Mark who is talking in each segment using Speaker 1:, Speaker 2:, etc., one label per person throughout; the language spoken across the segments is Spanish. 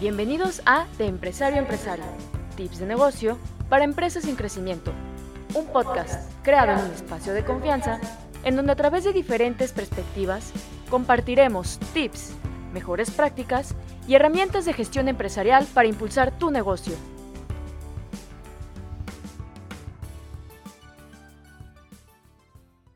Speaker 1: Bienvenidos a De Empresario a Empresario, tips de negocio para empresas en crecimiento. Un podcast creado en un espacio de confianza en donde a través de diferentes perspectivas compartiremos tips, mejores prácticas y herramientas de gestión empresarial para impulsar tu negocio.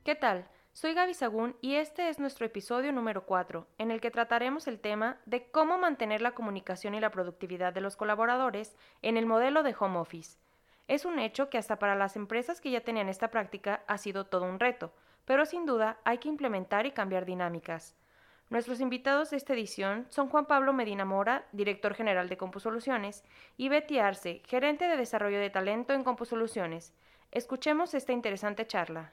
Speaker 1: ¿Qué tal? Soy Gaby Sagún y este es nuestro episodio número 4, en el que trataremos el tema de cómo mantener la comunicación y la productividad de los colaboradores en el modelo de home office. Es un hecho que hasta para las empresas que ya tenían esta práctica ha sido todo un reto, pero sin duda hay que implementar y cambiar dinámicas. Nuestros invitados de esta edición son Juan Pablo Medina Mora, director general de CompuSoluciones, y Betty Arce, gerente de desarrollo de talento en CompuSoluciones. Escuchemos esta interesante charla.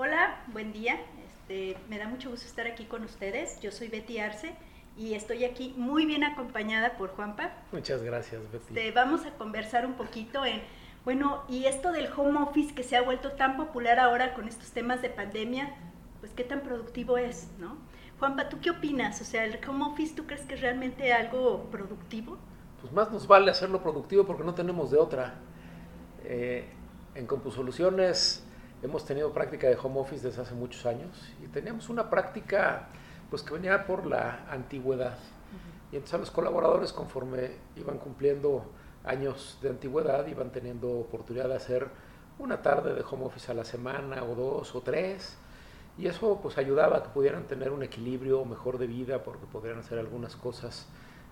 Speaker 2: Hola, buen día. Este, me da mucho gusto estar aquí con ustedes. Yo soy Betty Arce y estoy aquí muy bien acompañada por Juanpa.
Speaker 3: Muchas gracias, Betty.
Speaker 2: Este, vamos a conversar un poquito en, bueno, y esto del home office que se ha vuelto tan popular ahora con estos temas de pandemia, pues qué tan productivo es, ¿no? Juanpa, ¿tú qué opinas? O sea, ¿el home office tú crees que es realmente algo productivo?
Speaker 3: Pues más nos vale hacerlo productivo porque no tenemos de otra. Eh, en CompuSoluciones hemos tenido práctica de home office desde hace muchos años y teníamos una práctica pues que venía por la antigüedad. Y entonces a los colaboradores conforme iban cumpliendo años de antigüedad iban teniendo oportunidad de hacer una tarde de home office a la semana o dos o tres y eso pues ayudaba a que pudieran tener un equilibrio mejor de vida porque podrían hacer algunas cosas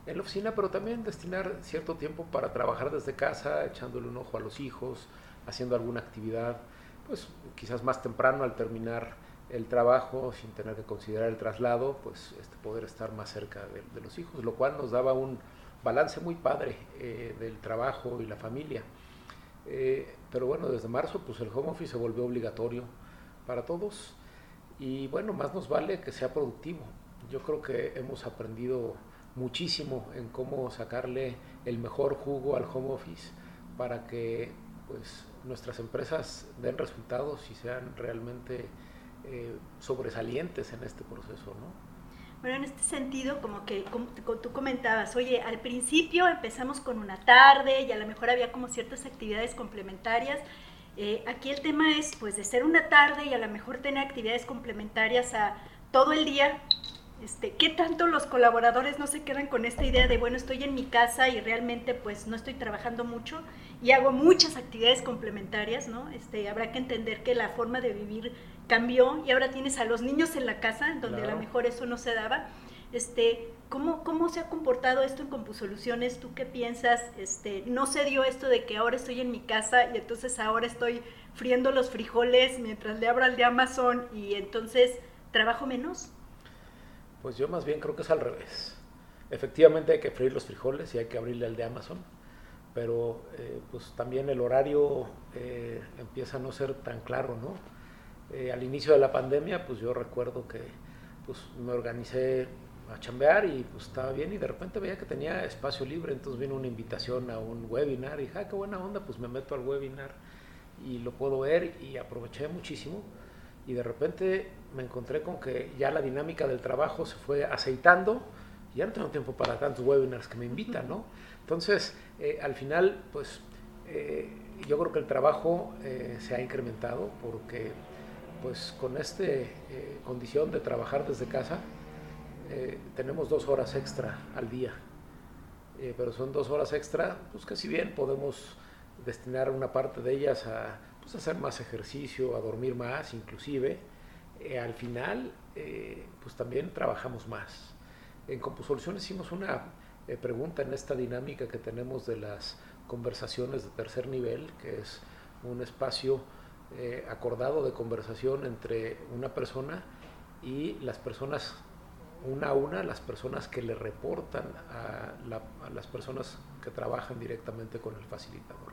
Speaker 3: en la oficina, pero también destinar cierto tiempo para trabajar desde casa, echándole un ojo a los hijos, haciendo alguna actividad pues quizás más temprano al terminar el trabajo sin tener que considerar el traslado, pues este, poder estar más cerca de, los hijos, lo cual nos daba un balance muy padre eh, del trabajo y la familia. Eh, pero bueno, desde marzo pues el home office se volvió obligatorio para todos y bueno, más nos vale que sea productivo. Yo creo que hemos aprendido muchísimo en cómo sacarle el mejor jugo al home office para que pues nuestras empresas den resultados y sean realmente eh, sobresalientes en este proceso, ¿no?
Speaker 2: Bueno, en este sentido, como que como tú comentabas, oye, al principio empezamos con una tarde y a lo mejor había como ciertas actividades complementarias. Eh, aquí el tema es, pues, de ser una tarde y a lo mejor tener actividades complementarias a todo el día. Este, ¿Qué tanto los colaboradores no se quedan con esta idea de, bueno, estoy en mi casa y realmente pues no estoy trabajando mucho y hago muchas actividades complementarias, ¿no? Este, habrá que entender que la forma de vivir cambió y ahora tienes a los niños en la casa, donde a lo mejor eso no se daba. Este, ¿cómo, ¿Cómo se ha comportado esto en CompuSoluciones? ¿Tú qué piensas? Este, ¿No se dio esto de que ahora estoy en mi casa y entonces ahora estoy friendo los frijoles mientras le abro al de Amazon y entonces trabajo menos?
Speaker 3: Pues yo más bien creo que es al revés. Efectivamente hay que freír los frijoles y hay que abrirle al de Amazon pero eh, pues también el horario eh, empieza a no ser tan claro, ¿no? Eh, al inicio de la pandemia, pues yo recuerdo que pues me organicé a chambear y pues estaba bien y de repente veía que tenía espacio libre, entonces vino una invitación a un webinar y dije, ah, qué buena onda, pues me meto al webinar y lo puedo ver y aproveché muchísimo y de repente me encontré con que ya la dinámica del trabajo se fue aceitando y ya no tengo tiempo para tantos webinars que me invitan, ¿no? Entonces, eh, al final, pues eh, yo creo que el trabajo eh, se ha incrementado porque pues con esta condición de trabajar desde casa, tenemos dos horas extra al día. pero son dos horas extra, pues que si bien podemos destinar una parte de ellas a pues, hacer más ejercicio, a dormir más inclusive, al final pues también trabajamos más. En CompuSoluciones hicimos una eh, pregunta en esta dinámica que tenemos de las conversaciones de tercer nivel, que es un espacio eh, acordado de conversación entre una persona y las personas, una a una, las personas que le reportan a las personas que trabajan directamente con el facilitador.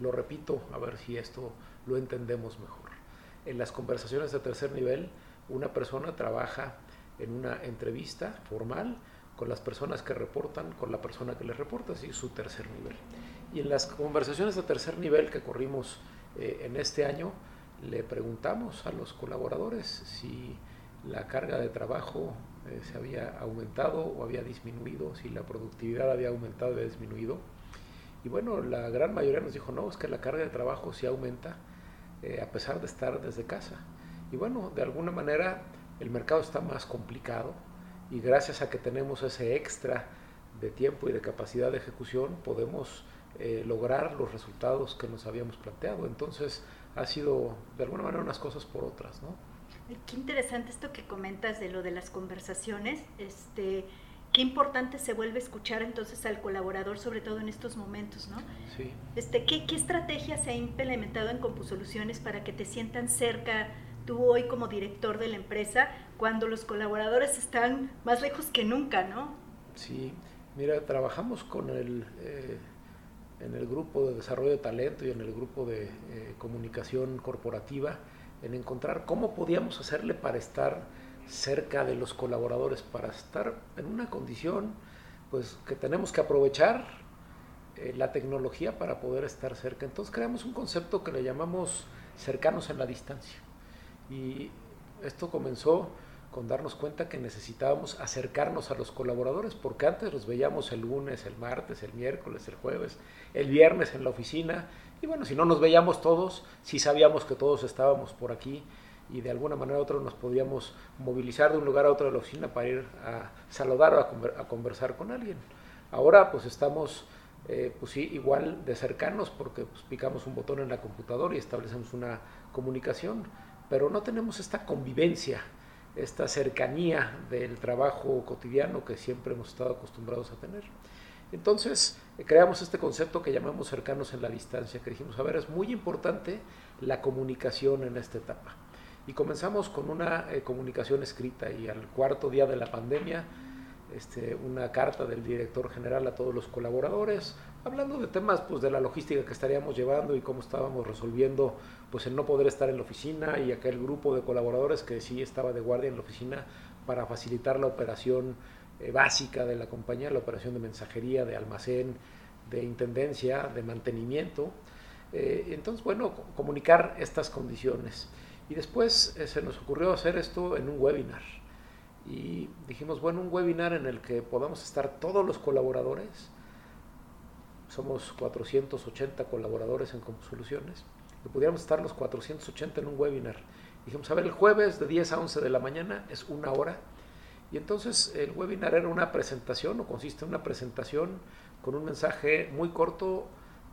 Speaker 3: Lo repito, a ver si esto lo entendemos mejor. En las conversaciones de tercer nivel, una persona trabaja en una entrevista formal, con las personas que reportan, con la persona que les reporta, así su tercer nivel. Y en las conversaciones de tercer nivel que corrimos eh, en este año, le preguntamos a los colaboradores si la carga de trabajo eh, se había aumentado o había disminuido, si la productividad había aumentado o disminuido. Y bueno, la gran mayoría nos dijo, no, es que la carga de trabajo sí aumenta eh, a pesar de estar desde casa. Y bueno, de alguna manera el mercado está más complicado y gracias a que tenemos ese extra de tiempo y de capacidad de ejecución podemos eh, lograr los resultados que nos habíamos planteado. Entonces ha sido de alguna manera unas cosas por otras, ¿no?
Speaker 2: Qué interesante esto que comentas de lo de las conversaciones. Este, qué importante se vuelve escuchar entonces al colaborador, sobre todo en estos momentos, ¿no?
Speaker 3: Sí.
Speaker 2: Este, ¿qué, ¿Qué estrategia se ha implementado en CompuSoluciones para que te sientan cerca tú hoy como director de la empresa cuando los colaboradores están más lejos que nunca, ¿no?
Speaker 3: Sí, mira, trabajamos con el, eh, en el grupo de desarrollo de talento y en el grupo de eh, comunicación corporativa en encontrar cómo podíamos hacerle para estar cerca de los colaboradores, para estar en una condición pues que tenemos que aprovechar eh, la tecnología para poder estar cerca. Entonces creamos un concepto que le llamamos cercanos en la distancia. Y esto comenzó con darnos cuenta que necesitábamos acercarnos a los colaboradores, porque antes los veíamos el lunes, el martes, el miércoles, el jueves, el viernes en la oficina, y bueno, si no nos veíamos todos, sí sabíamos que todos estábamos por aquí y de alguna manera u otra nos podíamos movilizar de un lugar a otro de la oficina para ir a saludar o a, conversar con alguien. Ahora pues estamos eh, pues sí, igual de cercanos porque pues, picamos un botón en la computadora y establecemos una comunicación, pero no tenemos esta convivencia, esta cercanía del trabajo cotidiano que siempre hemos estado acostumbrados a tener. Entonces, eh, creamos este concepto que llamamos cercanos en la distancia, que dijimos, a ver, es muy importante la comunicación en esta etapa. Y comenzamos con una eh, comunicación escrita y al cuarto día de la pandemia, este, una carta del director general a todos los colaboradores, hablando de temas pues, de la logística que estaríamos llevando y cómo estábamos resolviendo pues, el no poder estar en la oficina y aquel grupo de colaboradores que sí estaba de guardia en la oficina para facilitar la operación eh, básica de la compañía, la operación de mensajería, de almacén, de intendencia, de mantenimiento. Eh, entonces, bueno, comunicar estas condiciones. Y después eh, se nos ocurrió hacer esto en un webinar. Y dijimos, bueno, un webinar en el que podamos estar todos los colaboradores. Somos 480 colaboradores en Soluciones. Que pudiéramos estar los 480 en un webinar. Dijimos, a ver, el jueves de 10 a 11 de la mañana es una hora y entonces el webinar era una presentación o consiste en una presentación con un mensaje muy corto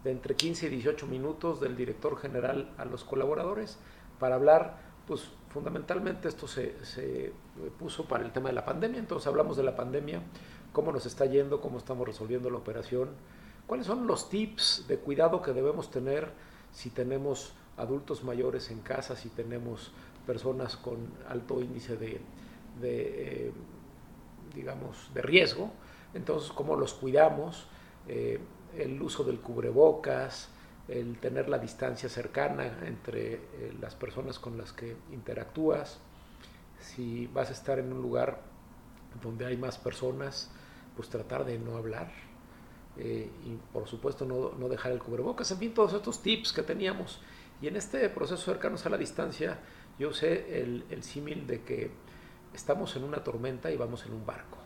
Speaker 3: de entre 15 y 18 minutos del director general a los colaboradores para hablar, pues fundamentalmente esto se, se puso para el tema de la pandemia, entonces hablamos de la pandemia, cómo nos está yendo, cómo estamos resolviendo la operación, cuáles son los tips de cuidado que debemos tener si tenemos adultos mayores en casa, si tenemos personas con alto índice de eh, digamos, de riesgo. Entonces, cómo los cuidamos, eh, el uso del cubrebocas, el tener la distancia cercana entre eh, las personas con las que interactúas. Si vas a estar en un lugar donde hay más personas, pues tratar de no hablar. y por supuesto no, no, dejar el cubrebocas, en fin, todos estos tips que teníamos. Y en este proceso cercanos a la distancia, yo usé el, el símil de que estamos en una tormenta y vamos en un barco.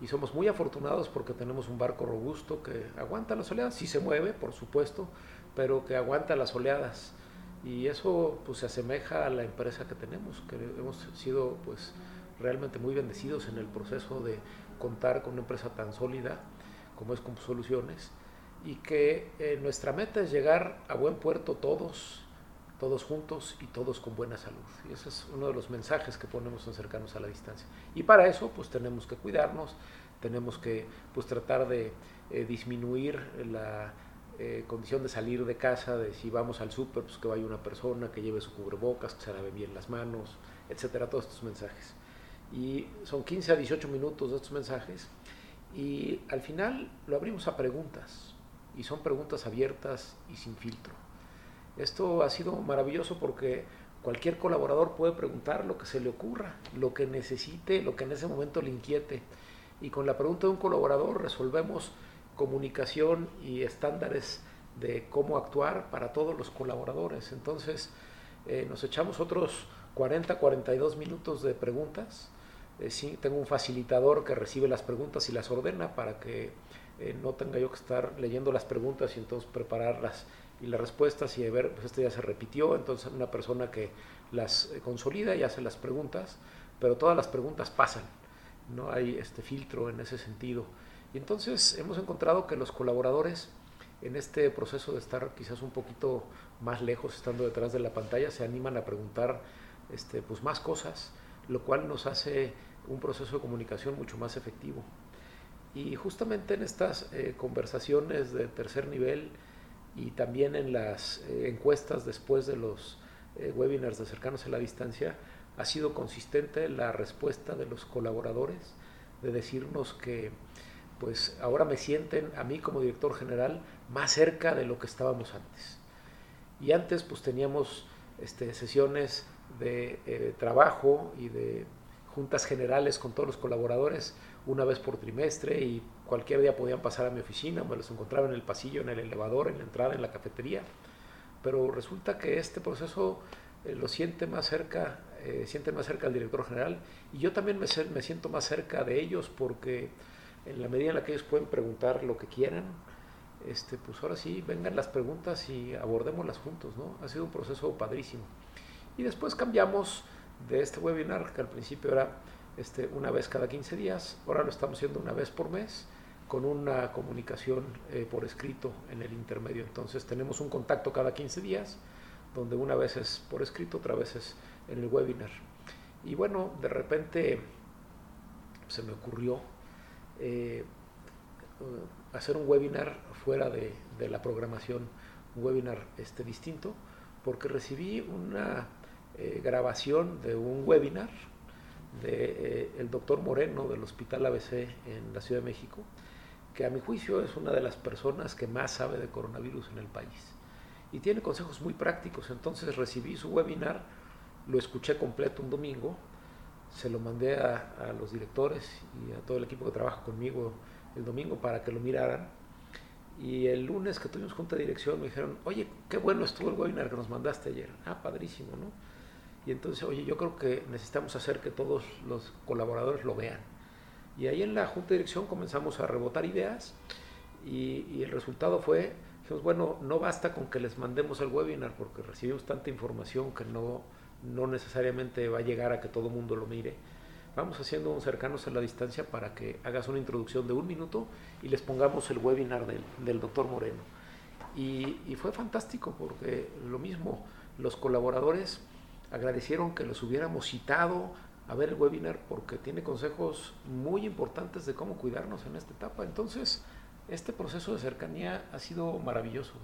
Speaker 3: Y somos muy afortunados porque tenemos un barco robusto que aguanta las oleadas, sí se mueve, por supuesto, pero que aguanta las oleadas. Y eso pues se asemeja a la empresa que tenemos, que hemos sido pues realmente muy bendecidos en el proceso de contar con una empresa tan sólida como es Soluciones y que eh, nuestra meta es llegar a buen puerto todos todos juntos y todos con buena salud. Y ese es uno de los mensajes que ponemos en cercanos a la distancia. Y para eso, pues tenemos que cuidarnos, tenemos que pues, tratar de eh, disminuir la eh, condición de salir de casa, de si vamos al súper, pues que vaya una persona, que lleve su cubrebocas, que se lave bien las manos, etcétera, todos estos mensajes. Y son 15 a 18 minutos de estos mensajes y al final lo abrimos a preguntas y son preguntas abiertas y sin filtro. Esto ha sido maravilloso porque cualquier colaborador puede preguntar lo que se le ocurra, lo que necesite, lo que en ese momento le inquiete. Y con la pregunta de un colaborador resolvemos comunicación y estándares de cómo actuar para todos los colaboradores. Entonces eh, nos echamos otros 40, 42 minutos de preguntas eh, sí, tengo un facilitador que recibe las preguntas y las ordena para que eh, no tenga yo que estar leyendo las preguntas y entonces prepararlas y las respuestas y ver, pues esto ya se repitió, entonces una persona que las eh, consolida y hace las preguntas, pero todas las preguntas pasan, no hay este filtro en ese sentido. Y entonces hemos encontrado que los colaboradores en este proceso de estar quizás un poquito más lejos, estando detrás de la pantalla, se animan a preguntar este, pues más cosas, lo cual nos hace un proceso de comunicación mucho más efectivo. Y justamente en estas eh, conversaciones de tercer nivel y también en las eh, encuestas después de los eh, webinars de cercanos a la distancia, ha sido consistente la respuesta de los colaboradores de decirnos que pues ahora me sienten a mí como director general más cerca de lo que estábamos antes. Y antes pues teníamos este, sesiones de trabajo y de juntas generales con todos los colaboradores una vez por trimestre y cualquier día podían pasar a mi oficina, me los encontraba en el pasillo, en el elevador, en la entrada, en la cafetería. Pero resulta que este proceso eh, lo siente más cerca, eh, siente más cerca al director general y yo también me, me siento más cerca de ellos porque en la medida en la que ellos pueden preguntar lo que quieran, este, pues ahora sí, vengan las preguntas y abordémoslas juntos, ¿no? Ha sido un proceso padrísimo. Y después cambiamos de este webinar, que al principio era este, una vez cada 15 días, ahora lo estamos haciendo una vez por mes, con una comunicación eh, por escrito en el intermedio. Entonces tenemos un contacto cada 15 días, donde una vez es por escrito, otra vez es en el webinar. Y bueno, de repente se me ocurrió eh, hacer un webinar fuera de, la programación, un webinar este, distinto, porque recibí una eh, grabación de un webinar del de, doctor Moreno del Hospital ABC en la Ciudad de México, que a mi juicio es una de las personas que más sabe de coronavirus en el país. Y tiene consejos muy prácticos. Entonces recibí su webinar, lo escuché completo un domingo, se lo mandé a, los directores y a todo el equipo que trabaja conmigo el domingo para que lo miraran. Y el lunes que tuvimos junta de dirección me dijeron, oye, qué bueno estuvo el webinar que nos mandaste ayer. Ah, padrísimo, ¿no? Y entonces, oye, yo creo que necesitamos hacer que todos los colaboradores lo vean. Y ahí en la junta de dirección comenzamos a rebotar ideas y, el resultado fue, dijimos, bueno, no basta con que les mandemos el webinar porque recibimos tanta información que no, no necesariamente va a llegar a que todo el mundo lo mire. Vamos haciendo un cercanos a la distancia para que hagas una introducción de un minuto y les pongamos el webinar del, del doctor Moreno. Y, y fue fantástico porque lo mismo, los colaboradores agradecieron que los hubiéramos citado a ver el webinar porque tiene consejos muy importantes de cómo cuidarnos en esta etapa. Entonces, este proceso de cercanía ha sido maravilloso,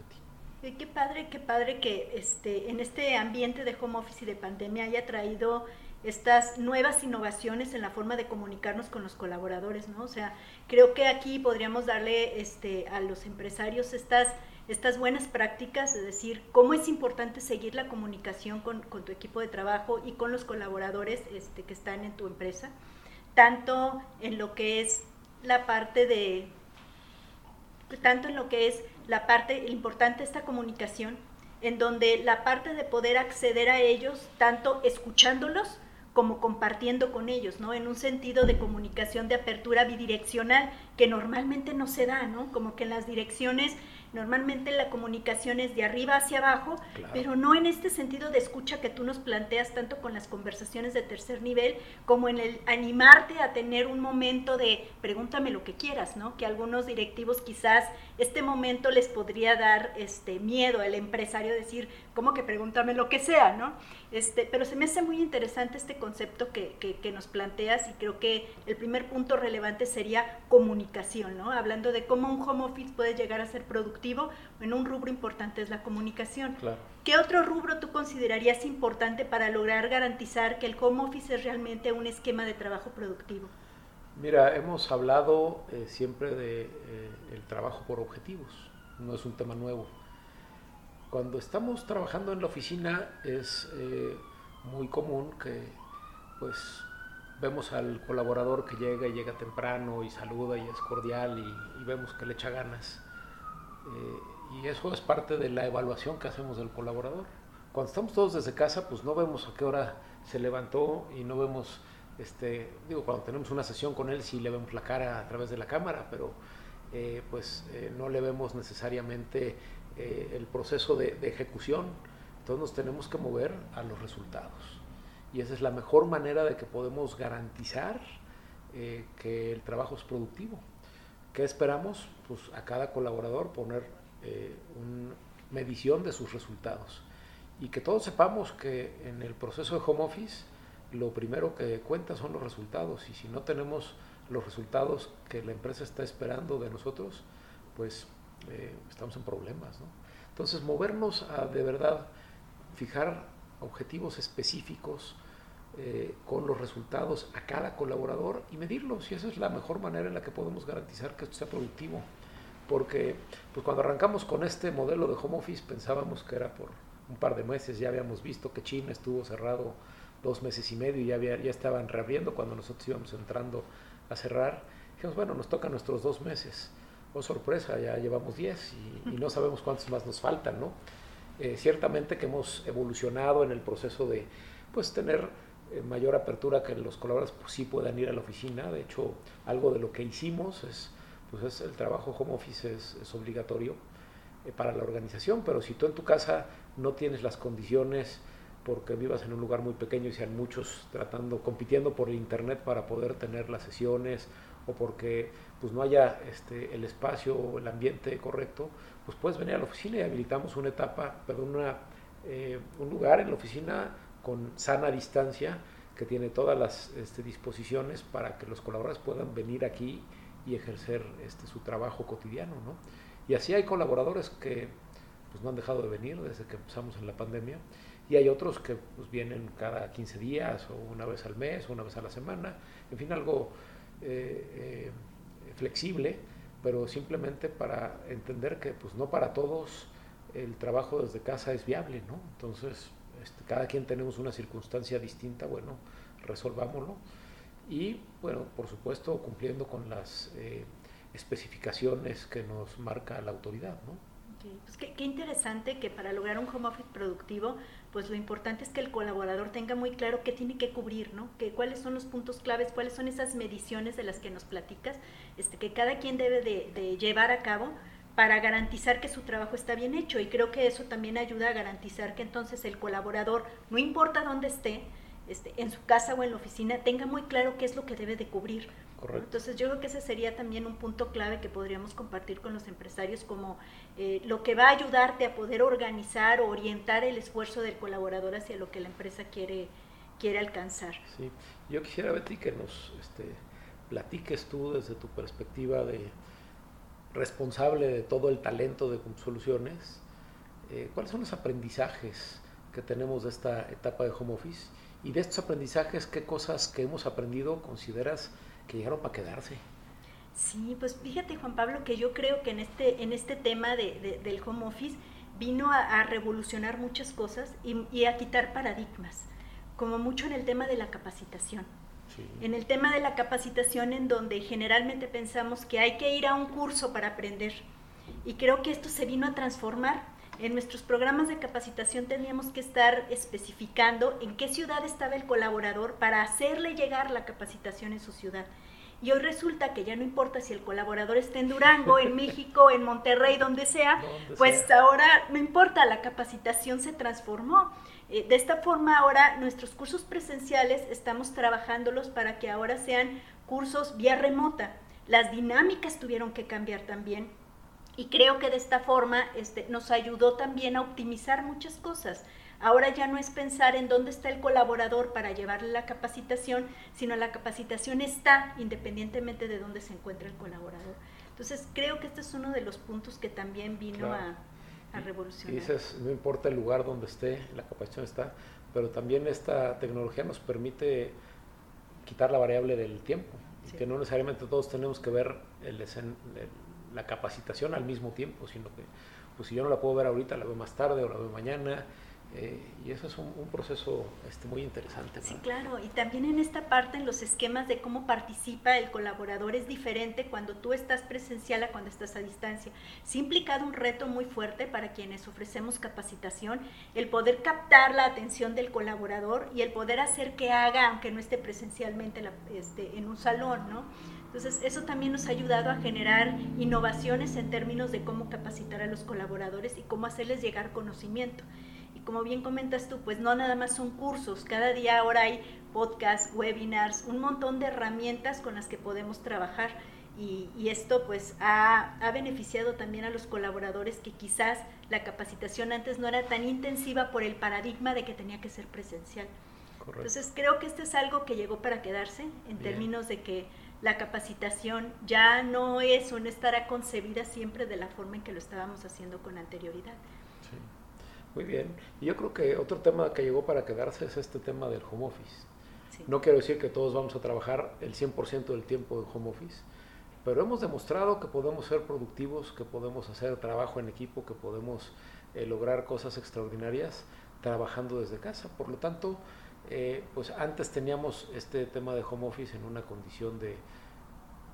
Speaker 2: de ti. qué padre, qué padre que este, en este ambiente de home office y de pandemia haya traído estas nuevas innovaciones en la forma de comunicarnos con los colaboradores, ¿no? O sea, creo que aquí podríamos darle este, a los empresarios estas estas buenas prácticas, es decir, cómo es importante seguir la comunicación con, tu equipo de trabajo y con los colaboradores este, que están en tu empresa, tanto en lo que es la parte de, tanto en lo que es la parte importante esta comunicación, en donde la parte de poder acceder a ellos, tanto escuchándolos como compartiendo con ellos, ¿no? En un sentido de comunicación de apertura bidireccional que normalmente no se da, ¿no? Como que en las direcciones Normalmente la comunicación es de arriba hacia abajo, pero no en este sentido de escucha que tú nos planteas tanto con las conversaciones de tercer nivel como en el animarte a tener un momento de pregúntame lo que quieras, ¿no? Que algunos directivos quizás este momento les podría dar este miedo al empresario decir, ¿cómo que pregúntame lo que sea, ¿no? Este, pero se me hace muy interesante este concepto que, que, nos planteas y creo que el primer punto relevante sería comunicación, ¿no? Hablando de cómo un home office puede llegar a ser productivo, en un rubro importante es la comunicación. ¿Qué otro rubro tú considerarías importante para lograr garantizar que el home office es realmente un esquema de trabajo productivo?
Speaker 3: Mira, hemos hablado eh, siempre de eh, el trabajo por objetivos, no es un tema nuevo cuando estamos trabajando en la oficina es eh, muy común que pues vemos al colaborador que llega y llega temprano y saluda y es cordial y, vemos que le echa ganas. Eh, y eso es parte de la evaluación que hacemos del colaborador. Cuando estamos todos desde casa, pues no vemos a qué hora se levantó y no vemos este, digo, cuando tenemos una sesión con él sí le vemos la cara a través de la cámara, pero eh, pues eh, no le vemos necesariamente el proceso de, ejecución. Entonces nos tenemos que mover a los resultados. Y esa es la mejor manera de que podemos garantizar que el trabajo es productivo. ¿Qué esperamos? Pues a cada colaborador poner una medición de sus resultados. Y que todos sepamos que en el proceso de home office lo primero que cuenta son los resultados y si no tenemos los resultados que la empresa está esperando de nosotros, pues eh, estamos en problemas. Entonces, movernos a de verdad fijar objetivos específicos eh, con los resultados a cada colaborador y medirlos. Y esa es la mejor manera en la que podemos garantizar que esto sea productivo. Porque pues cuando arrancamos con este modelo de home office pensábamos que era por un par de meses, ya habíamos visto que China estuvo cerrado dos meses y medio y ya, había, ya estaban reabriendo cuando nosotros íbamos entrando a cerrar. Dijimos, bueno, nos toca nuestros dos meses. Oh, sorpresa, ya llevamos diez y, no sabemos cuántos más nos faltan, ¿no? Eh, ciertamente que hemos evolucionado en el proceso de, pues, tener eh, mayor apertura que los colaboradores pues, sí puedan ir a la oficina. De hecho, algo de lo que hicimos es, pues, es el trabajo home office es, obligatorio eh, para la organización, pero si tú en tu casa no tienes las condiciones porque vivas en un lugar muy pequeño y sean muchos tratando, compitiendo por el internet para poder tener las sesiones o porque pues no haya este, el espacio o el ambiente correcto, pues puedes venir a la oficina y habilitamos una etapa, perdón, una, eh, un lugar en la oficina con sana distancia que tiene todas las este, disposiciones para que los colaboradores puedan venir aquí y ejercer este, su trabajo cotidiano. ¿no? Y así hay colaboradores que pues, no han dejado de venir desde que empezamos en la pandemia y hay otros que pues, vienen cada 15 días o una vez al mes o una vez a la semana, en fin, algo eh, eh, flexible, pero simplemente para entender que pues, no para todos el trabajo desde casa es viable, ¿no? Entonces, este, cada quien tenemos una circunstancia distinta, bueno, resolvámoslo. Y, bueno, por supuesto, cumpliendo con las eh, especificaciones que nos marca la autoridad, ¿no?
Speaker 2: Pues qué, interesante que para lograr un home office productivo, pues lo importante es que el colaborador tenga muy claro qué tiene que cubrir, ¿no? Que cuáles son los puntos claves, cuáles son esas mediciones de las que nos platicas, este, que cada quien debe de, llevar a cabo para garantizar que su trabajo está bien hecho. Y creo que eso también ayuda a garantizar que entonces el colaborador, no importa dónde esté, este, en su casa o en la oficina, tenga muy claro qué es lo que debe de cubrir. Entonces yo creo que ese sería también un punto clave que podríamos compartir con los empresarios como eh, lo que va a ayudarte a poder organizar o orientar el esfuerzo del colaborador hacia lo que la empresa quiere, quiere alcanzar.
Speaker 3: Sí, yo quisiera, Betty, que nos este, platiques tú desde tu perspectiva de responsable de todo el talento de Soluciones, eh, ¿cuáles son los aprendizajes que tenemos de esta etapa de home office? Y de estos aprendizajes, ¿qué cosas que hemos aprendido consideras que llegaron para quedarse.
Speaker 2: Sí, pues fíjate Juan Pablo que yo creo que en este, en este tema de, del home office vino a, revolucionar muchas cosas y, a quitar paradigmas, como mucho en el tema de la capacitación. En el tema de la capacitación en donde generalmente pensamos que hay que ir a un curso para aprender. Y creo que esto se vino a transformar. En nuestros programas de capacitación teníamos que estar especificando en qué ciudad estaba el colaborador para hacerle llegar la capacitación en su ciudad. Y hoy resulta que ya no importa si el colaborador está en Durango, en México, en Monterrey, donde sea, pues ahora no importa, la capacitación se transformó. Eh, de esta forma ahora nuestros cursos presenciales estamos trabajándolos para que ahora sean cursos vía remota. Las dinámicas tuvieron que cambiar también y creo que de esta forma este, nos ayudó también a optimizar muchas cosas. Ahora ya no es pensar en dónde está el colaborador para llevarle la capacitación, sino la capacitación está independientemente de dónde se encuentra el colaborador. Entonces creo que este es uno de los puntos que también vino a, revolucionar.
Speaker 3: Y dices, no importa el lugar donde esté, la capacitación está, pero también esta tecnología nos permite quitar la variable del tiempo, que no necesariamente todos tenemos que ver la capacitación al mismo tiempo, sino que pues si yo no la puedo ver ahorita, la veo más tarde o la veo mañana, Eh, y eso es un, proceso este, muy interesante.
Speaker 2: Sí, claro. Y también en esta parte, en los esquemas de cómo participa el colaborador, es diferente cuando tú estás presencial a cuando estás a distancia. Sí ha implicado un reto muy fuerte para quienes ofrecemos capacitación, el poder captar la atención del colaborador y el poder hacer que haga, aunque no esté presencialmente este, en un salón, ¿no? Entonces, eso también nos ha ayudado a generar innovaciones en términos de cómo capacitar a los colaboradores y cómo hacerles llegar conocimiento. Como bien comentas tú, pues no nada más son cursos, cada día ahora hay podcasts, webinars, un montón de herramientas con las que podemos trabajar. Y, esto pues ha, beneficiado también a los colaboradores que quizás la capacitación antes no era tan intensiva por el paradigma de que tenía que ser presencial. Entonces creo que esto es algo que llegó para quedarse en términos de que la capacitación ya no es o no estará concebida siempre de la forma en que lo estábamos haciendo con anterioridad.
Speaker 3: Muy bien. Y yo creo que otro tema que llegó para quedarse es este tema del home office. No quiero decir que todos vamos a trabajar el 100% del tiempo en home office, pero hemos demostrado que podemos ser productivos, que podemos hacer trabajo en equipo, que podemos eh, lograr cosas extraordinarias trabajando desde casa. Por lo tanto, eh, pues antes teníamos este tema de home office en una condición de,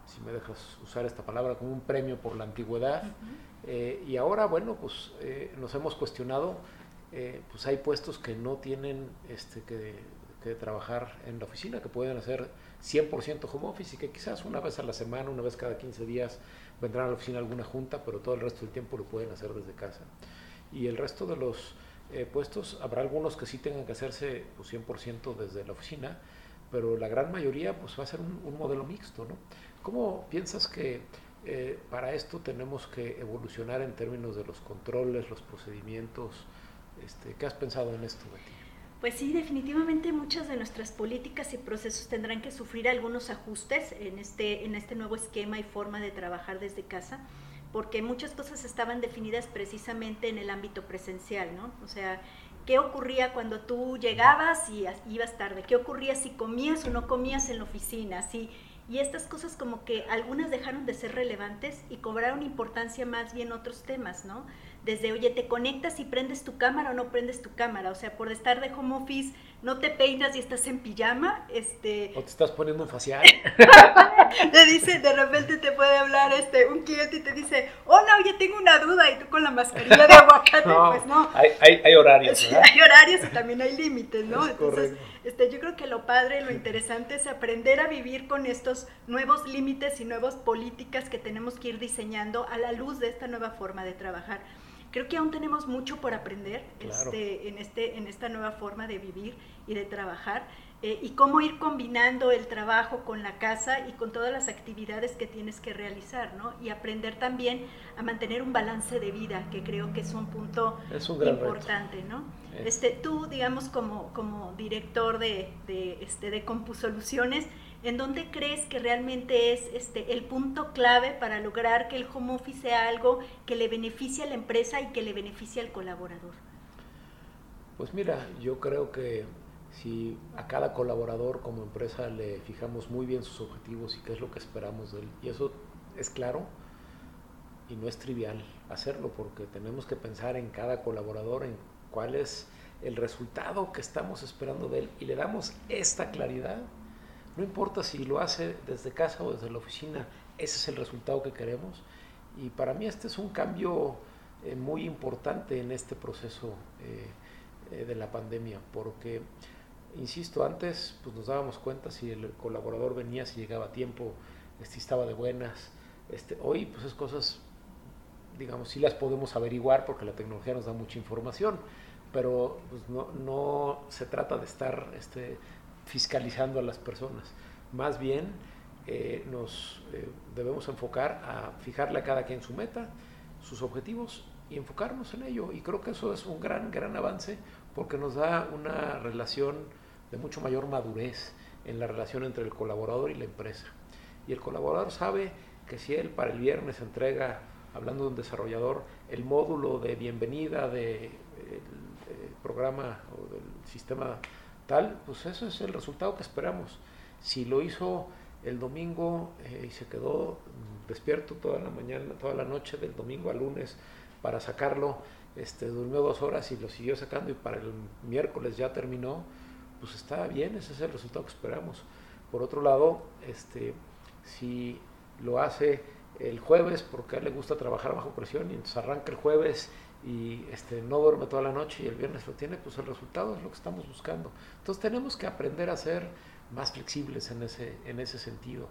Speaker 3: si me dejas usar esta palabra, como un premio por la antigüedad. Eh, y ahora, bueno, pues eh, nos hemos cuestionado, pues hay puestos que no tienen este, que, trabajar en la oficina, que pueden hacer 100% home office y que quizás una vez a la semana, una vez cada 15 días vendrán a la oficina alguna junta, pero todo el resto del tiempo lo pueden hacer desde casa. Y el resto de los puestos, habrá algunos que sí tengan que hacerse pues, 100% desde la oficina, pero la gran mayoría pues va a ser un, un modelo mixto, ¿no? ¿Cómo piensas que eh, para esto tenemos que evolucionar en términos de los controles, los procedimientos. Este, ¿Qué has pensado en esto, Betty?
Speaker 2: Pues sí, definitivamente muchas de nuestras políticas y procesos tendrán que sufrir algunos ajustes en este, en este nuevo esquema y forma de trabajar desde casa, porque muchas cosas estaban definidas precisamente en el ámbito presencial, ¿no? O sea, ¿qué ocurría cuando tú llegabas y ibas tarde? ¿Qué ocurría si comías o no comías en la oficina? Si y estas cosas como que algunas dejaron de ser relevantes y cobraron importancia más bien otros temas, ¿no? Desde, oye, te conectas y prendes tu cámara o no prendes tu cámara, o sea, por estar de home office, no te peinas y estás en pijama, este...
Speaker 3: O te estás poniendo un facial.
Speaker 2: te dice, de repente te puede hablar este, un cliente y te dice, hola, oye, tengo una duda, y tú con la mascarilla de aguacate, pues no.
Speaker 3: Hay, hay, hay horarios,
Speaker 2: hay horarios y también hay límites, ¿no? Entonces, este, yo creo que lo padre, lo interesante es aprender a vivir con estos nuevos límites y nuevas políticas que tenemos que ir diseñando a la luz de esta nueva forma de trabajar. Creo que aún tenemos mucho por aprender este, en, este, en esta nueva forma de vivir y de trabajar. Eh, y cómo ir combinando el trabajo con la casa y con todas las actividades que tienes que realizar, ¿no? Y aprender también a mantener un balance de vida, que creo que es un punto importante, ¿no? Este, tú, digamos, como, como director de, de, este, de CompuSoluciones, ¿en dónde crees que realmente es este, el punto clave para lograr que el home office sea algo que le beneficie a la empresa y que le beneficie al colaborador?
Speaker 3: Pues mira, yo creo que si a cada colaborador como empresa le fijamos muy bien sus objetivos y qué es lo que esperamos de él, y eso es claro y no es trivial hacerlo porque tenemos que pensar en cada colaborador, en cuál es el resultado que estamos esperando de él y le damos esta claridad. No importa si lo hace desde casa o desde la oficina, ese es el resultado que queremos. Y para mí este es un cambio eh, muy importante en este proceso eh, eh, de la pandemia, porque insisto, antes pues nos dábamos cuenta si el colaborador venía, si llegaba a tiempo, si estaba de buenas. Este, hoy pues es cosas, digamos, sí las podemos averiguar porque la tecnología nos da mucha información, pero pues, no, no, se trata de estar este, fiscalizando a las personas. Más bien eh, nos eh, debemos enfocar a fijarle a cada quien su meta, sus objetivos y enfocarnos en ello. Y creo que eso es un gran, gran avance porque nos da una relación de mucho mayor madurez en la relación entre el colaborador y la empresa. Y el colaborador sabe que si él para el viernes entrega, hablando de un desarrollador, el módulo de bienvenida del programa o del sistema tal, pues eso es el resultado que esperamos. Si lo hizo el domingo eh, y se quedó despierto toda la mañana, toda la noche del domingo al lunes para sacarlo este, durmió dos horas y lo siguió sacando y para el miércoles ya terminó, pues está bien, ese es el resultado que esperamos. Por otro lado, este, si lo hace el jueves porque a él le gusta trabajar bajo presión y entonces arranca el jueves y este, no duerme toda la noche y el viernes lo tiene, pues el resultado es lo que estamos buscando. Entonces tenemos que aprender a ser más flexibles en ese, en ese sentido.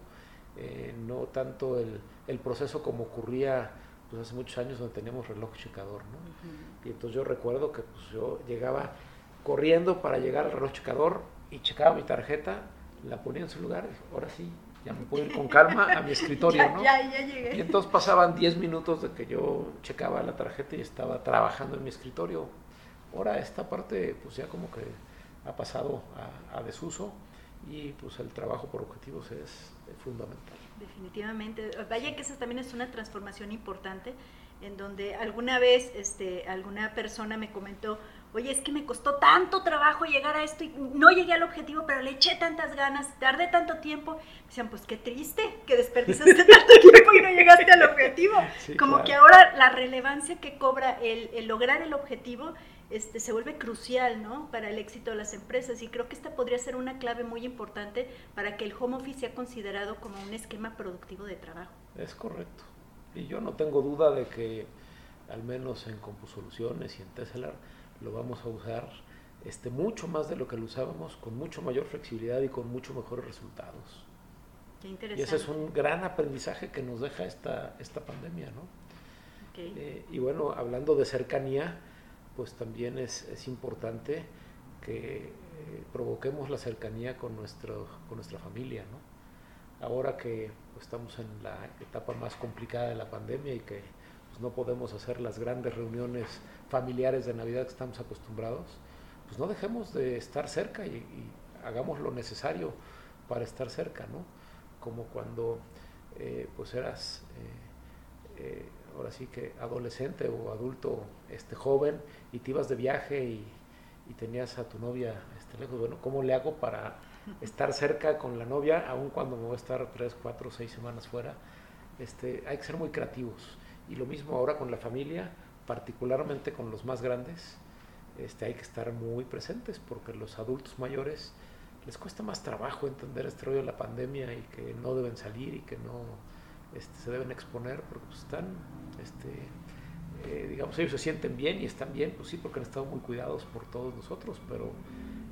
Speaker 3: Eh, no tanto el, el, proceso como ocurría pues, hace muchos años donde teníamos reloj checador. ¿no? Y entonces yo recuerdo que pues, yo llegaba corriendo para llegar al reloj checador y checaba mi tarjeta, la ponía en su lugar y ahora sí, ya me puedo ir con calma a mi escritorio, ¿no?
Speaker 2: Ya, ya llegué.
Speaker 3: Y entonces pasaban 10 minutos de que yo checaba la tarjeta y estaba trabajando en mi escritorio. Ahora esta parte pues ya como que ha pasado a, a desuso y pues el trabajo por objetivos es, fundamental.
Speaker 2: Definitivamente. Vaya que esa también es una transformación importante en donde alguna vez este, alguna persona me comentó, oye, es que me costó tanto trabajo llegar a esto y no llegué al objetivo, pero le eché tantas ganas, tardé tanto tiempo. Me decían, pues qué triste que desperdiciaste tanto tiempo y no llegaste al objetivo. Sí, Como claro. que ahora la relevancia que cobra el, el lograr el objetivo este, se vuelve crucial ¿no? para el éxito de las empresas y creo que esta podría ser una clave muy importante para que el home office sea considerado como un esquema productivo de trabajo.
Speaker 3: Es correcto. Y yo no tengo duda de que al menos en CompuSoluciones y en Tesla lo vamos a usar este, mucho más de lo que lo usábamos, con mucho mayor flexibilidad y con mucho mejores resultados.
Speaker 2: Qué interesante.
Speaker 3: Y ese es un gran aprendizaje que nos deja esta, esta pandemia, ¿no?
Speaker 2: Okay.
Speaker 3: Eh, y bueno, hablando de cercanía, pues también es, es importante que eh, provoquemos la cercanía con, nuestro, con nuestra familia, ¿no? Ahora que pues, estamos en la etapa más complicada de la pandemia y que pues, no podemos hacer las grandes reuniones familiares de Navidad que estamos acostumbrados, pues no dejemos de estar cerca y, hagamos lo necesario para estar cerca, ¿no? Como cuando eh, pues eras eh, eh, ahora sí que adolescente o adulto este joven y te ibas de viaje y, y tenías a tu novia este, lejos, bueno, ¿cómo le hago para estar cerca con la novia, aun cuando me voy a estar tres, cuatro, seis semanas fuera? Este, hay que ser muy creativos. Y lo mismo ahora con la familia, particularmente con los más grandes, este, hay que estar muy presentes porque los adultos mayores les cuesta más trabajo entender este rollo de la pandemia y que no deben salir y que no este, se deben exponer porque pues, están, este, eh, digamos, ellos se sienten bien y están bien, pues sí, porque han estado muy cuidados por todos nosotros, pero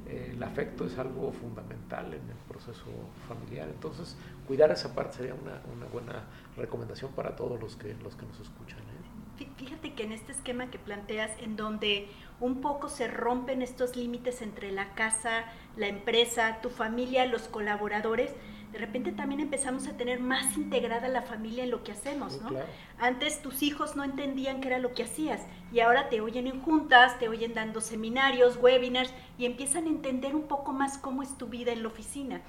Speaker 3: eh, el afecto es algo fundamental en el proceso familiar. Entonces, cuidar esa parte sería una, una buena recomendación para todos los que, los que nos escuchan. ¿eh?
Speaker 2: Fíjate que en este esquema que planteas, en donde un poco se rompen estos límites entre la casa, la empresa, tu familia, los colaboradores, de repente también empezamos a tener más integrada la familia en lo que hacemos, ¿no?
Speaker 3: Claro.
Speaker 2: Antes tus hijos no entendían qué era lo que hacías y ahora te oyen en juntas, te oyen dando seminarios, webinars y empiezan a entender un poco más cómo es tu vida en la oficina.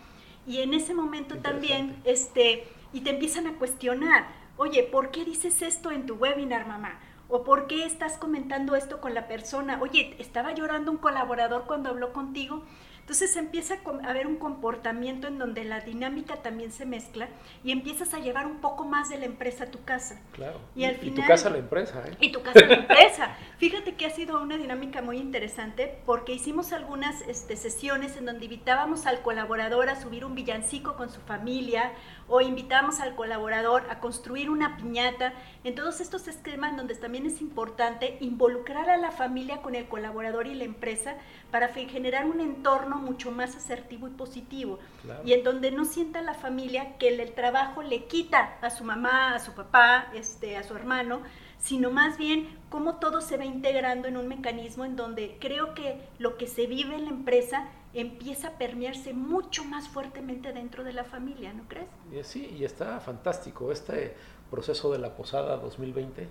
Speaker 2: Y en ese momento también, este, y te empiezan a cuestionar, oye, ¿por qué dices esto en tu webinar, mamá? ¿O por qué estás comentando esto con la persona? Oye, ¿estaba llorando un colaborador cuando habló contigo? Entonces empieza a haber un comportamiento en donde la dinámica también se mezcla y empiezas a llevar un poco más de la empresa a tu casa.
Speaker 3: Claro.
Speaker 2: Y, al
Speaker 3: y
Speaker 2: final,
Speaker 3: tu casa a la empresa, ¿eh?
Speaker 2: Y tu casa a la empresa. Fíjate que ha sido una dinámica muy interesante porque hicimos algunas este, sesiones en donde invitábamos al colaborador a subir un villancico con su familia o invitábamos al colaborador a construir una piñata. En todos estos esquemas donde también es importante involucrar a la familia con el colaborador y la empresa para generar un entorno mucho más asertivo y positivo.
Speaker 3: Claro.
Speaker 2: Y en donde no sienta la familia que el, el, trabajo le quita a su mamá, a su papá, este, a su hermano, sino más bien cómo todo se va integrando en un mecanismo en donde creo que lo que se vive en la empresa empieza a permearse mucho más fuertemente dentro de la familia, ¿no crees?
Speaker 3: Sí, y está fantástico este proceso de la Posada 2020,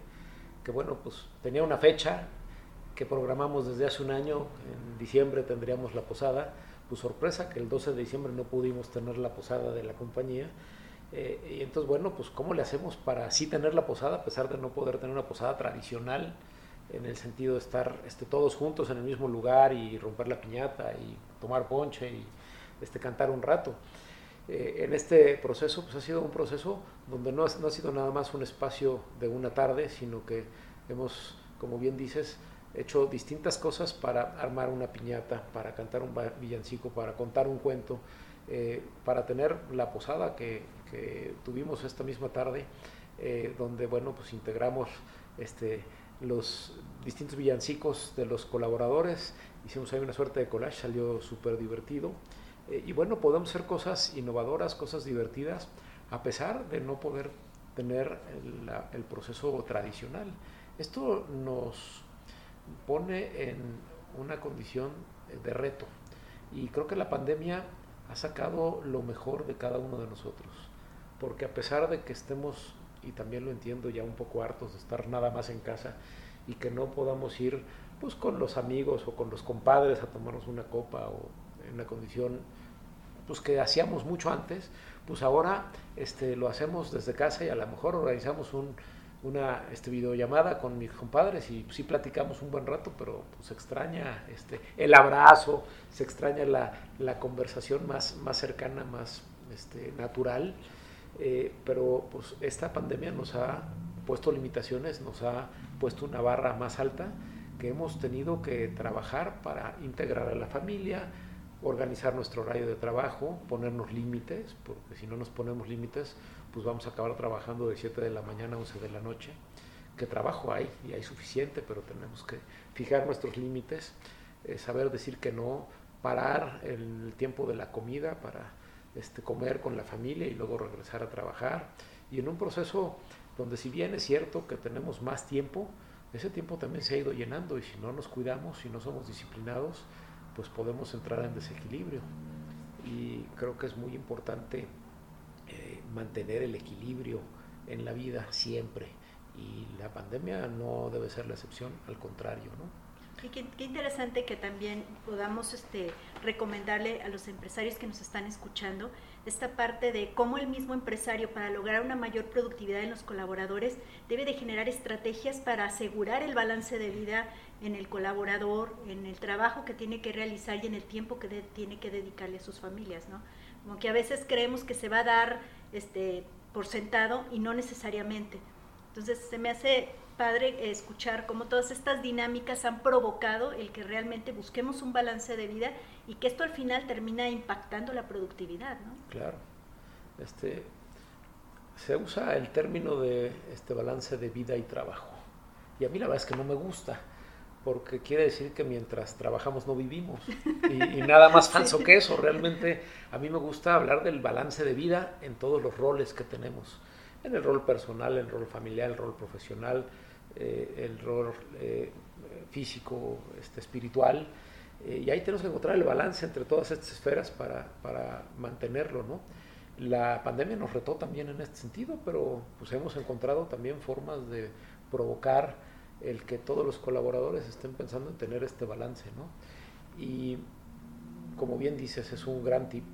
Speaker 3: que bueno, pues tenía una fecha, que programamos desde hace un año, en diciembre tendríamos la posada, pues sorpresa que el 12 de diciembre no pudimos tener la posada de la compañía. Eh, y entonces, bueno, pues ¿cómo le hacemos para sí tener la posada a pesar de no poder tener una posada tradicional? En el sentido de estar este, todos juntos en el mismo lugar y romper la piñata y tomar ponche y este, cantar un rato. Eh, en este proceso, pues ha sido un proceso donde no no ha sido nada más un espacio de una tarde, sino que hemos como bien dices, hecho distintas cosas para armar una piñata, para cantar un villancico, para contar un cuento, eh, para tener la posada que, tuvimos esta misma tarde, eh, donde bueno, pues integramos este, los distintos villancicos de los colaboradores, hicimos ahí una suerte de collage, salió súper divertido. Eh, y bueno, podemos hacer cosas innovadoras, cosas divertidas, a pesar de no poder tener el proceso tradicional. Esto nos pone en una condición de reto. Y creo que la pandemia ha sacado lo mejor de cada uno de nosotros. Porque a pesar de que estemos, y también lo entiendo, ya un poco hartos de estar nada más en casa y que no podamos ir pues con los amigos o con los compadres a tomarnos una copa o en una condición pues que hacíamos mucho antes, pues ahora este, lo hacemos desde casa y a lo mejor organizamos un, una este, videollamada con mis compadres y sí platicamos un buen rato, pero pues, se extraña este, el abrazo, se extraña la, la conversación más, más cercana, más este, natural. Eh, pero pues esta pandemia nos ha puesto limitaciones, nos ha puesto una barra más alta que hemos tenido que trabajar para integrar a la familia, organizar nuestro horario de trabajo, ponernos límites, porque si no nos ponemos límites, pues vamos a acabar trabajando de 7 de la mañana a 11 de la noche, que trabajo hay y hay suficiente, pero tenemos que fijar nuestros límites, eh, saber decir que no, parar el tiempo de la comida para este, comer con la familia y luego regresar a trabajar. Y en un proceso donde si bien es cierto que tenemos más tiempo, ese tiempo también se ha ido llenando y si no nos cuidamos, si no somos disciplinados, pues podemos entrar en desequilibrio. Y creo que es muy importante eh, mantener el equilibrio en la vida siempre. Y la pandemia no debe ser la excepción, al contrario, ¿no?
Speaker 2: Qué, interesante que también podamos este, recomendarle a los empresarios que nos están escuchando esta parte de cómo el mismo empresario para lograr una mayor productividad en los colaboradores debe de generar estrategias para asegurar el balance de vida en el colaborador, en el trabajo que tiene que realizar y en el tiempo que tiene que dedicarle a sus familias, ¿no? Como que a veces creemos que se va a dar este, por sentado y no necesariamente. Entonces se me hace padre escuchar cómo todas estas dinámicas han provocado el que realmente busquemos un balance de vida y que esto al final termina impactando la productividad, ¿no?
Speaker 3: Claro. Este, se usa el término de este balance de vida y trabajo. Y a mí la verdad es que no me gusta, porque quiere decir que mientras trabajamos no vivimos. Y, nada más falso que eso. Realmente a mí me gusta hablar del balance de vida en todos los roles que tenemos. En el rol personal, en el rol familiar, el rol profesional, eh, el rol eh, físico, este, espiritual, eh, y ahí tenemos que encontrar el balance entre todas estas esferas para, para, mantenerlo, ¿no? La pandemia nos retó también en este sentido, pero pues hemos encontrado también formas de provocar el que todos los colaboradores estén pensando en tener este balance, ¿no? Y como bien dices, es un gran tip.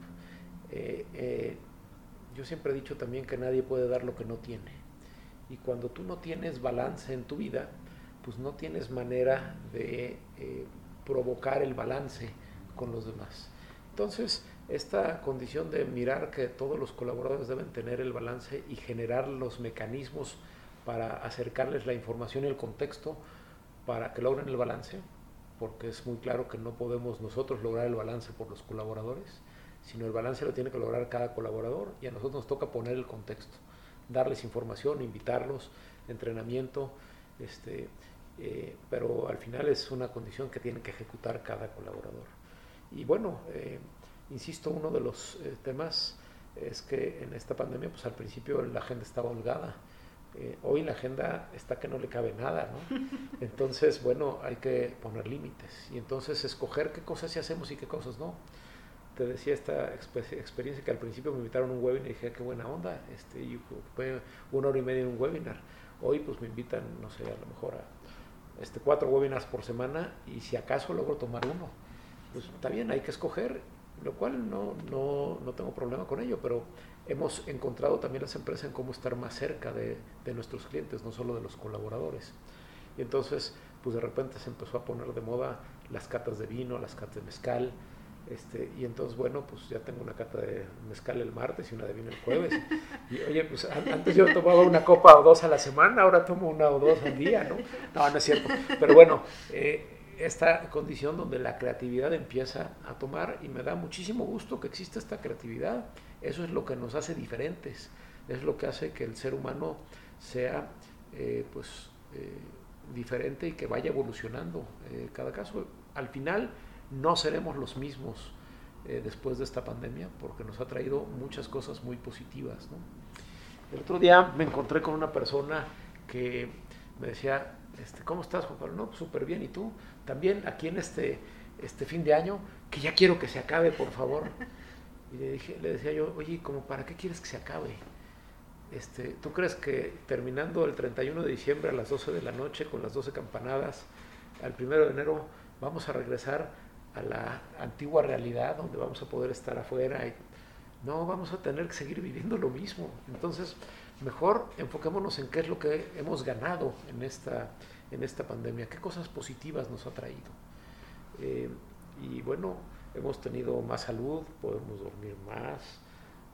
Speaker 3: yo siempre he dicho también que nadie puede dar lo que no tiene. Y cuando tú no tienes balance en tu vida, pues no tienes manera de eh, provocar el balance con los demás. Entonces, esta condición de mirar que todos los colaboradores deben tener el balance y generar los mecanismos para acercarles la información y el contexto para que logren el balance, porque es muy claro que no podemos nosotros lograr el balance por los colaboradores, sino el balance lo tiene que lograr cada colaborador y a nosotros nos toca poner el contexto darles información, invitarlos, entrenamiento, este, eh, pero al final es una condición que tiene que ejecutar cada colaborador. Y bueno, eh, insisto, uno de los eh, temas es que en esta pandemia, pues al principio la agenda estaba holgada. hoy la agenda está que no le cabe nada, ¿no? Entonces, bueno, hay que poner límites y entonces escoger qué cosas sí hacemos y qué cosas no te decía esta experiencia que al principio me invitaron a un webinar y dije, ah, qué buena onda, este, y fue una hora y media en un webinar. Hoy pues me invitan, no sé, a lo mejor a este, cuatro webinars por semana y si acaso logro tomar uno. Pues está bien, hay que escoger, lo cual no, no, no tengo problema con ello, pero hemos encontrado también las empresas en cómo estar más cerca de, de nuestros clientes, no solo de los colaboradores. Y entonces, pues de repente se empezó a poner de moda las catas de vino, las catas de mezcal, Este, y entonces, bueno, pues ya tengo una cata de mezcal el martes y una de vino el jueves. Y oye, pues antes yo tomaba una copa o dos a la semana, ahora tomo una o dos al día, ¿no? No, no es cierto. Pero bueno, eh, esta condición donde la creatividad empieza a tomar y me da muchísimo gusto que exista esta creatividad. Eso es lo que nos hace diferentes, es lo que hace que el ser humano sea, eh, pues, eh, diferente y que vaya evolucionando cada caso. Al final, no seremos los mismos eh, después de esta pandemia porque nos ha traído muchas cosas muy positivas. El otro día me encontré con una persona que me decía, este, ¿cómo estás, Juan Pablo? No, súper bien. ¿Y tú? También aquí en este, este fin de año, que ya quiero que se acabe, por favor. Y le, dije, le decía yo, oye, ¿cómo para qué quieres que se acabe? Este, ¿Tú crees que terminando el 31 de diciembre a las 12 de la noche con las 12 campanadas, al 1 de enero vamos a regresar a la antigua realidad donde vamos a poder estar afuera y no vamos a tener que seguir viviendo lo mismo. Entonces, mejor enfoquémonos en qué es lo que hemos ganado en esta, en esta pandemia, qué cosas positivas nos ha traído. Eh, y bueno, hemos tenido más salud, podemos dormir más,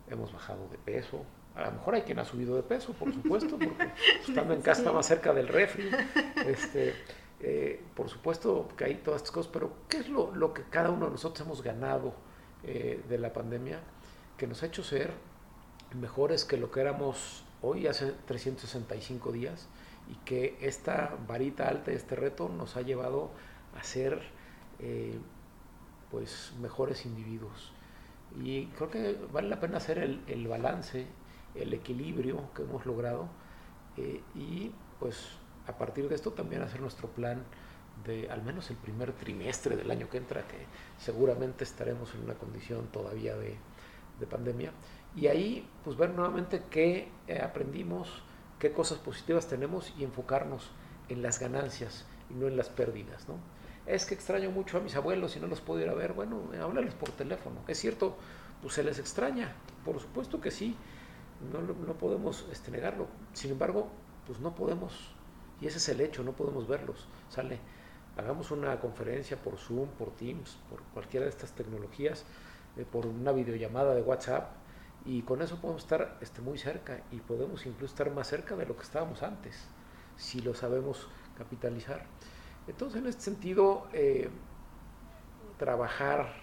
Speaker 3: hemos bajado de peso. A lo mejor hay quien ha subido de peso, por supuesto, porque estando en casa está más cerca del refri. Este, eh, por supuesto que hay todas estas cosas, pero ¿qué es lo, que cada uno de nosotros hemos ganado eh, de la pandemia que nos ha hecho ser mejores que lo que éramos hoy hace 365 días y que esta varita alta, este reto nos ha llevado a ser eh, pues mejores individuos. Y creo que vale la pena hacer el, balance, el equilibrio que hemos logrado y pues a partir de esto también hacer nuestro plan de al menos el primer trimestre del año que entra, que seguramente estaremos en una condición todavía de, pandemia, y ahí pues ver nuevamente qué eh, aprendimos, qué cosas positivas tenemos y enfocarnos en las ganancias y no en las pérdidas. ¿no? Es que extraño mucho a mis abuelos y no los puedo ir a ver, bueno, háblales por teléfono. Es cierto, pues se les extraña, por supuesto que sí, no, no podemos este, negarlo. Sin embargo, pues no podemos y ese es el hecho, no podemos verlos. Sale, hagamos una conferencia por Zoom, por Teams, por cualquiera de estas tecnologías, eh, por una videollamada de WhatsApp, y con eso podemos estar este, muy cerca y podemos incluso estar más cerca de lo que estábamos antes, si lo sabemos capitalizar. Entonces, en este sentido, eh, trabajar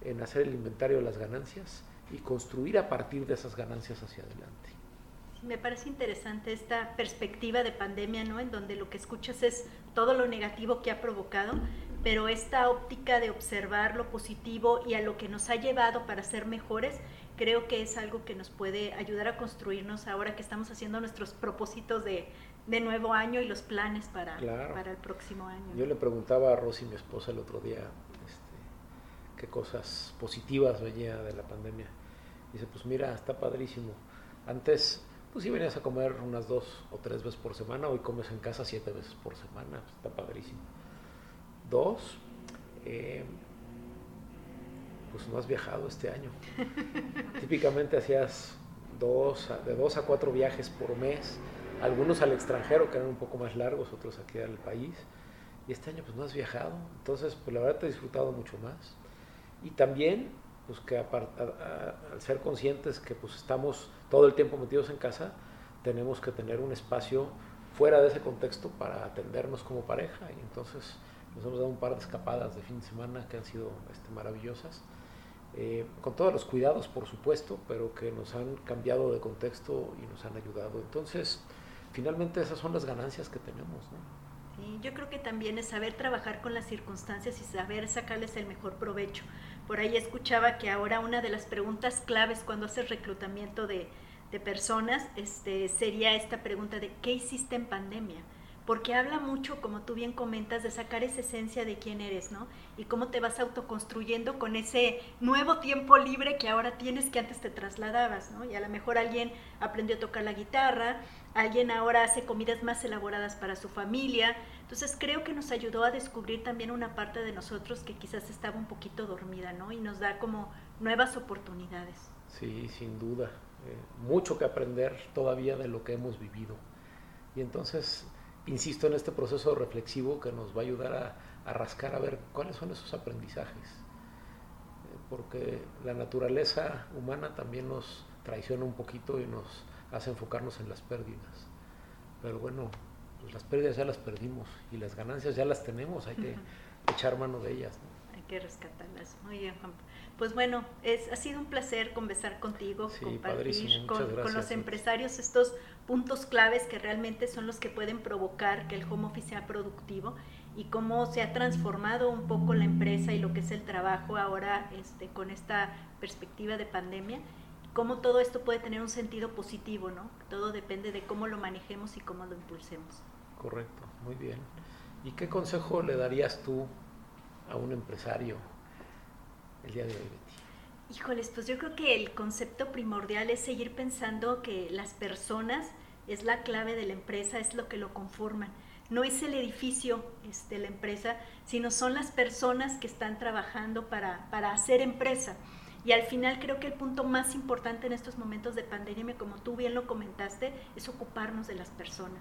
Speaker 3: en hacer el inventario de las ganancias y construir a partir de esas ganancias hacia adelante
Speaker 2: me parece interesante esta perspectiva de pandemia, ¿no? En donde lo que escuchas es todo lo negativo que ha provocado, pero esta óptica de observar lo positivo y a lo que nos ha llevado para ser mejores, creo que es algo que nos puede ayudar a construirnos ahora que estamos haciendo nuestros propósitos de, de nuevo año y los planes para, para el próximo año.
Speaker 3: Yo le preguntaba a Rosy, mi esposa, el otro día, este, qué cosas positivas veía de la pandemia. Dice, pues mira, está padrísimo. Antes pues si venías a comer unas dos o tres veces por semana, hoy comes en casa siete veces por semana, está padrísimo. Dos, eh, pues no has viajado este año. Típicamente hacías dos, de dos a cuatro viajes por mes, algunos al extranjero que eran un poco más largos, otros aquí al país. Y este año pues no has viajado, entonces pues la verdad te he disfrutado mucho más. Y también pues que al ser conscientes que pues estamos todo el tiempo metidos en casa, tenemos que tener un espacio fuera de ese contexto para atendernos como pareja y entonces nos hemos dado un par de escapadas de fin de semana que han sido este, maravillosas, eh, con todos los cuidados por supuesto, pero que nos han cambiado de contexto y nos han ayudado. Entonces, finalmente esas son las ganancias que tenemos.
Speaker 2: Sí, yo creo que también es saber trabajar con las circunstancias y saber sacarles el mejor provecho. Por ahí escuchaba que ahora una de las preguntas claves cuando haces reclutamiento de, personas este, sería esta pregunta de ¿qué hiciste en pandemia? Porque habla mucho, como tú bien comentas, de sacar esa esencia de quién eres, ¿no? Y cómo te vas autoconstruyendo con ese nuevo tiempo libre que ahora tienes que antes te trasladabas, ¿no? Y a lo mejor alguien aprendió a tocar la guitarra, alguien ahora hace comidas más elaboradas para su familia, entonces creo que nos ayudó a descubrir también una parte de nosotros que quizás estaba un poquito dormida, ¿no? Y nos da como nuevas oportunidades.
Speaker 3: Sí, sin duda. Eh, mucho que aprender todavía de lo que hemos vivido. Y entonces, insisto en este proceso reflexivo que nos va a ayudar a, rascar a ver cuáles son esos aprendizajes. Porque la naturaleza humana también nos traiciona un poquito y nos hace enfocarnos en las pérdidas. Pero bueno, pues las pérdidas ya las perdimos y las ganancias ya las tenemos, hay que echar mano de ellas.
Speaker 2: Hay que rescatarlas. Muy bien, Juan. Pues bueno, es, ha sido un placer conversar contigo, compartir con, con, los empresarios estos puntos claves que realmente son los que pueden provocar que el home office sea productivo y cómo se ha transformado un poco la empresa y lo que es el trabajo ahora este, con esta perspectiva de pandemia, cómo todo esto puede tener un sentido positivo, ¿no? Todo depende de cómo lo manejemos y cómo lo impulsemos.
Speaker 3: Correcto, muy bien. ¿Y qué consejo le darías tú a un empresario el día de hoy?
Speaker 2: Híjoles, pues yo creo que el concepto primordial es seguir pensando que las personas es la clave de la empresa, es lo que lo conforman no es el edificio este, la empresa, sino son las personas que están trabajando para, para hacer empresa. Y al final creo que el punto más importante en estos momentos de pandemia, como tú bien lo comentaste, es ocuparnos de las personas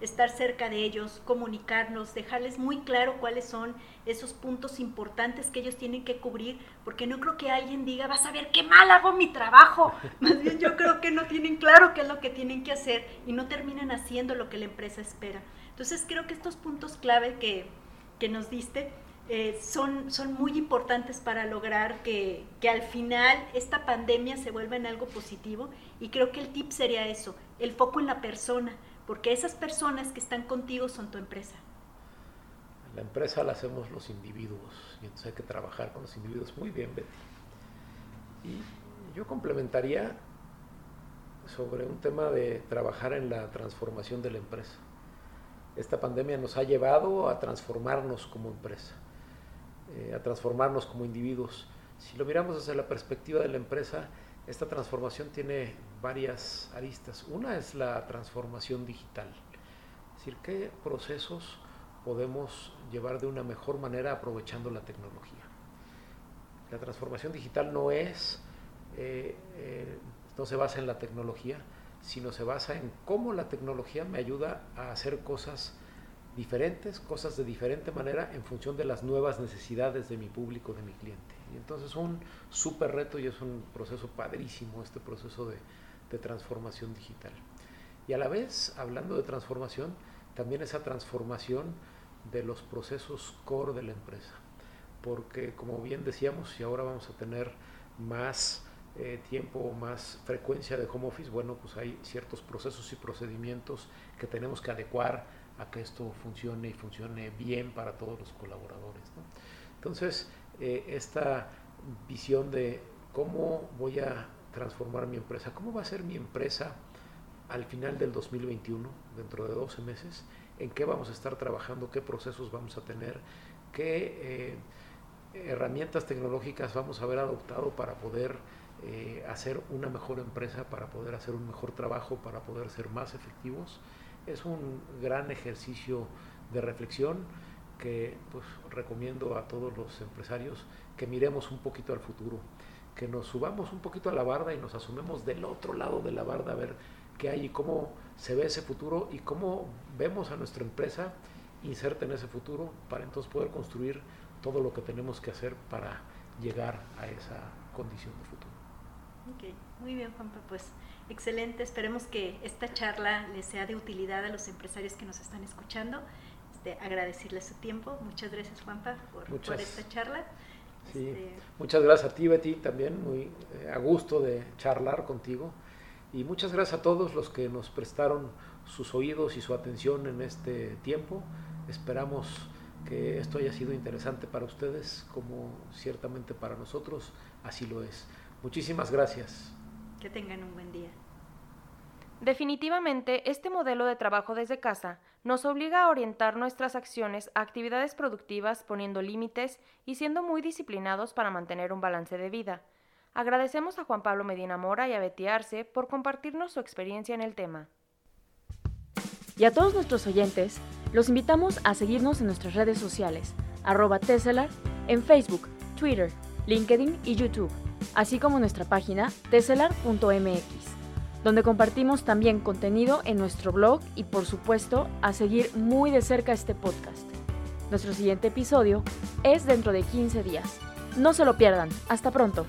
Speaker 2: estar cerca de ellos, comunicarnos, dejarles muy claro cuáles son esos puntos importantes que ellos tienen que cubrir, porque no creo que alguien diga, vas a ver qué mal hago mi trabajo. Más bien yo creo que no tienen claro qué es lo que tienen que hacer y no terminan haciendo lo que la empresa espera. Entonces creo que estos puntos clave que, que nos diste eh, son, son muy importantes para lograr que, que al final esta pandemia se vuelva en algo positivo y creo que el tip sería eso, el foco en la persona porque esas personas que están contigo son tu empresa.
Speaker 3: La empresa la hacemos los individuos y entonces hay que trabajar con los individuos. Muy bien, Betty. Y yo complementaría sobre un tema de trabajar en la transformación de la empresa. Esta pandemia nos ha llevado a transformarnos como empresa, eh, a transformarnos como individuos. Si lo miramos desde la perspectiva de la empresa, esta transformación tiene varias aristas. Una es la transformación digital, es decir, qué procesos podemos llevar de una mejor manera aprovechando la tecnología. La transformación digital no es, eh, eh, no se basa en la tecnología, sino se basa en cómo la tecnología me ayuda a hacer cosas diferentes, cosas de diferente manera en función de las nuevas necesidades de mi público, de mi cliente. Y entonces un súper reto y es un proceso padrísimo este proceso de, de transformación digital. Y a la vez, hablando de transformación, también esa transformación de los procesos core de la empresa. Porque como bien decíamos, si ahora vamos a tener más eh, tiempo o más frecuencia de home office, bueno, pues hay ciertos procesos y procedimientos que tenemos que adecuar a que esto funcione y funcione bien para todos los colaboradores. Entonces, eh, esta visión de cómo voy a transformar mi empresa, cómo va a ser mi empresa al final del 2021, dentro de 12 meses, en qué vamos a estar trabajando, qué procesos vamos a tener, qué eh, herramientas tecnológicas vamos a haber adoptado para poder eh, hacer una mejor empresa, para poder hacer un mejor trabajo, para poder ser más efectivos es un gran ejercicio de reflexión que pues, recomiendo a todos los empresarios que miremos un poquito al futuro, que nos subamos un poquito a la barda y nos asumemos del otro lado de la barda a ver qué hay y cómo se ve ese futuro y cómo vemos a nuestra empresa inserta en ese futuro para entonces poder construir todo lo que tenemos que hacer para llegar a esa condición de futuro.
Speaker 2: Ok, muy bien Juanpa, pues Excelente, esperemos que esta charla les sea de utilidad a los empresarios que nos están escuchando. Este, agradecerles su tiempo. Muchas gracias, Juanpa, por, esta charla.
Speaker 3: Este, muchas gracias a ti, Betty, también muy eh, a gusto de charlar contigo. Y muchas gracias a todos los que nos prestaron sus oídos y su atención en este tiempo. Esperamos que esto haya sido interesante para ustedes, como ciertamente para nosotros así lo es. Muchísimas gracias.
Speaker 2: Que tengan un buen día.
Speaker 1: Definitivamente, este modelo de trabajo desde casa nos obliga a orientar nuestras acciones a actividades productivas poniendo límites y siendo muy disciplinados para mantener un balance de vida. Agradecemos a Juan Pablo Medina Mora y a Betty por compartirnos su experiencia en el tema. Y a todos nuestros oyentes, los invitamos a seguirnos en nuestras redes sociales, arroba Tesselar, en Facebook, Twitter, LinkedIn y YouTube así como nuestra página teselar.mx, donde compartimos también contenido en nuestro blog y por supuesto a seguir muy de cerca este podcast. Nuestro siguiente episodio es dentro de 15 días.
Speaker 4: No se lo pierdan. Hasta pronto.